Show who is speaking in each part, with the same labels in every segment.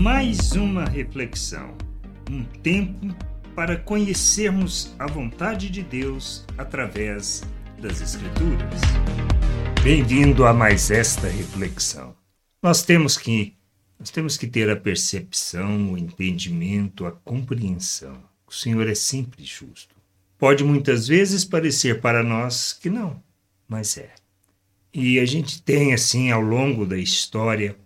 Speaker 1: Mais uma reflexão, um tempo para conhecermos a vontade de Deus através das Escrituras. Bem-vindo a mais esta reflexão. Nós temos que nós temos que ter a percepção, o entendimento, a compreensão. O Senhor é sempre justo. Pode muitas vezes parecer para nós que não, mas é. E a gente tem assim ao longo da história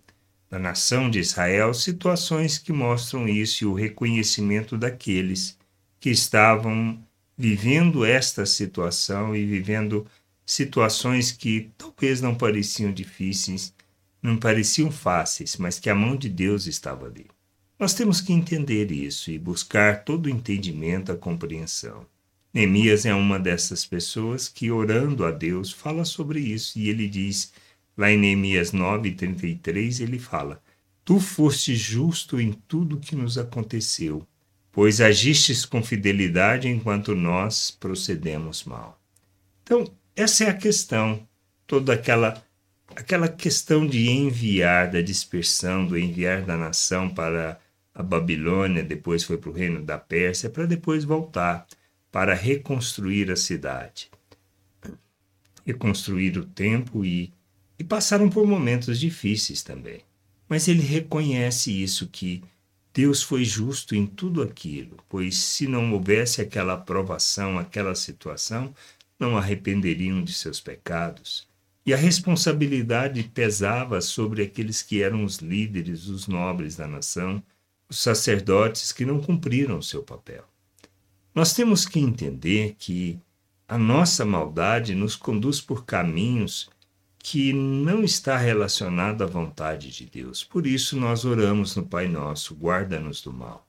Speaker 1: da nação de Israel situações que mostram isso e o reconhecimento daqueles que estavam vivendo esta situação e vivendo situações que talvez não pareciam difíceis, não pareciam fáceis, mas que a mão de Deus estava ali. Nós temos que entender isso e buscar todo o entendimento, a compreensão. Neemias é uma dessas pessoas que, orando a Deus, fala sobre isso e ele diz Lá em Neemias 9, 33, ele fala: Tu foste justo em tudo que nos aconteceu, pois agistes com fidelidade enquanto nós procedemos mal. Então, essa é a questão, toda aquela aquela questão de enviar, da dispersão, do enviar da nação para a Babilônia, depois foi para o reino da Pérsia, para depois voltar para reconstruir a cidade, reconstruir o templo e e passaram por momentos difíceis também. Mas ele reconhece isso que Deus foi justo em tudo aquilo, pois se não houvesse aquela aprovação, aquela situação, não arrependeriam de seus pecados. E a responsabilidade pesava sobre aqueles que eram os líderes, os nobres da nação, os sacerdotes que não cumpriram seu papel. Nós temos que entender que a nossa maldade nos conduz por caminhos que não está relacionado à vontade de Deus. Por isso nós oramos no Pai Nosso, guarda-nos do mal.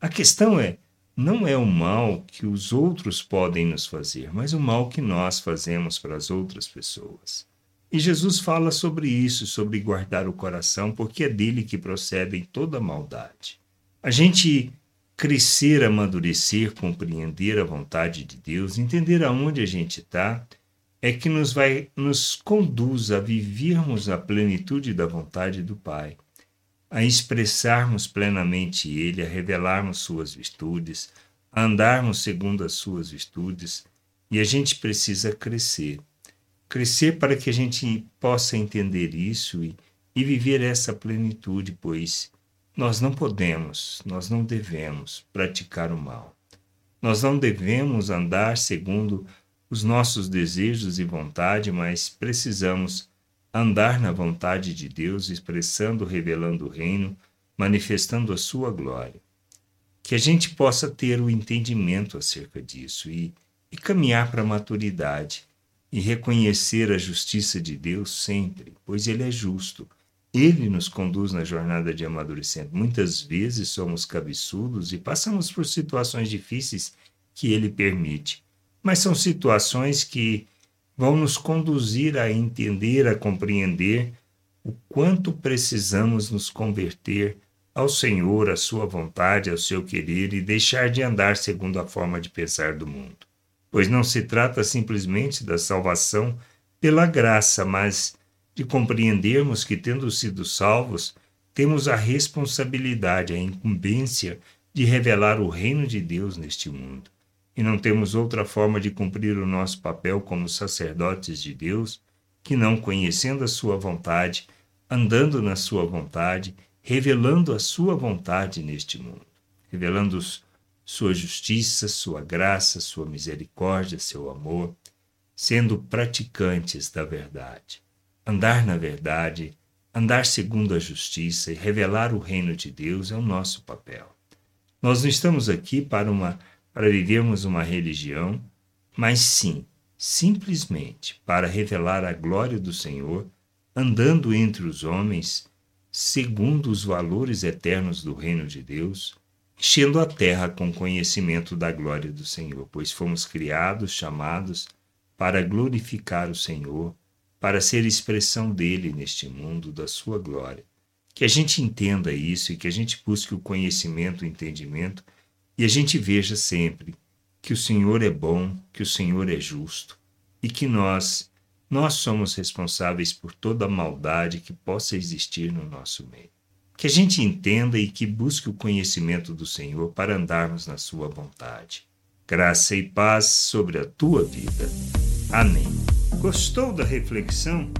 Speaker 1: A questão é, não é o mal que os outros podem nos fazer, mas o mal que nós fazemos para as outras pessoas. E Jesus fala sobre isso, sobre guardar o coração, porque é dele que procedem toda maldade. A gente crescer, amadurecer, compreender a vontade de Deus, entender aonde a gente está é que nos vai nos conduz a vivermos a plenitude da vontade do Pai, a expressarmos plenamente Ele, a revelarmos suas virtudes, a andarmos segundo as suas virtudes, e a gente precisa crescer. Crescer para que a gente possa entender isso e, e viver essa plenitude, pois nós não podemos, nós não devemos praticar o mal. Nós não devemos andar segundo os nossos desejos e vontade, mas precisamos andar na vontade de Deus, expressando, revelando o reino, manifestando a sua glória. Que a gente possa ter o entendimento acerca disso e, e caminhar para a maturidade e reconhecer a justiça de Deus sempre, pois Ele é justo. Ele nos conduz na jornada de amadurecimento. Muitas vezes somos cabeçudos e passamos por situações difíceis que Ele permite mas são situações que vão nos conduzir a entender, a compreender o quanto precisamos nos converter ao Senhor, à Sua vontade, ao seu querer e deixar de andar segundo a forma de pensar do mundo. Pois não se trata simplesmente da salvação pela graça, mas de compreendermos que, tendo sido salvos, temos a responsabilidade, a incumbência de revelar o reino de Deus neste mundo e não temos outra forma de cumprir o nosso papel como sacerdotes de Deus que não conhecendo a Sua vontade, andando na Sua vontade, revelando a Sua vontade neste mundo, revelando Sua justiça, Sua graça, Sua misericórdia, Seu amor, sendo praticantes da verdade. Andar na verdade, andar segundo a justiça e revelar o reino de Deus é o nosso papel. Nós não estamos aqui para uma para vivermos uma religião, mas sim, simplesmente para revelar a glória do Senhor, andando entre os homens, segundo os valores eternos do reino de Deus, enchendo a terra com conhecimento da glória do Senhor, pois fomos criados, chamados para glorificar o Senhor, para ser expressão dele neste mundo, da sua glória. Que a gente entenda isso e que a gente busque o conhecimento, o entendimento e a gente veja sempre que o Senhor é bom, que o Senhor é justo e que nós, nós somos responsáveis por toda a maldade que possa existir no nosso meio. Que a gente entenda e que busque o conhecimento do Senhor para andarmos na Sua vontade. Graça e paz sobre a tua vida. Amém. Gostou da reflexão?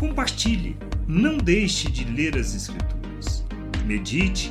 Speaker 1: Compartilhe. Não deixe de ler as Escrituras. Medite